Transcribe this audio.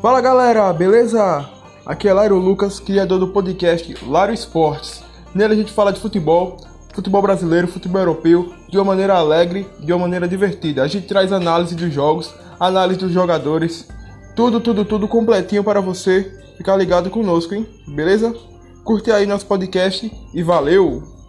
Fala galera, beleza? Aqui é Lairo Lucas, criador do podcast Lairo Esportes. Nele a gente fala de futebol, futebol brasileiro, futebol europeu, de uma maneira alegre, de uma maneira divertida. A gente traz análise dos jogos, análise dos jogadores, tudo, tudo, tudo completinho para você ficar ligado conosco, hein? Beleza? Curte aí nosso podcast e valeu!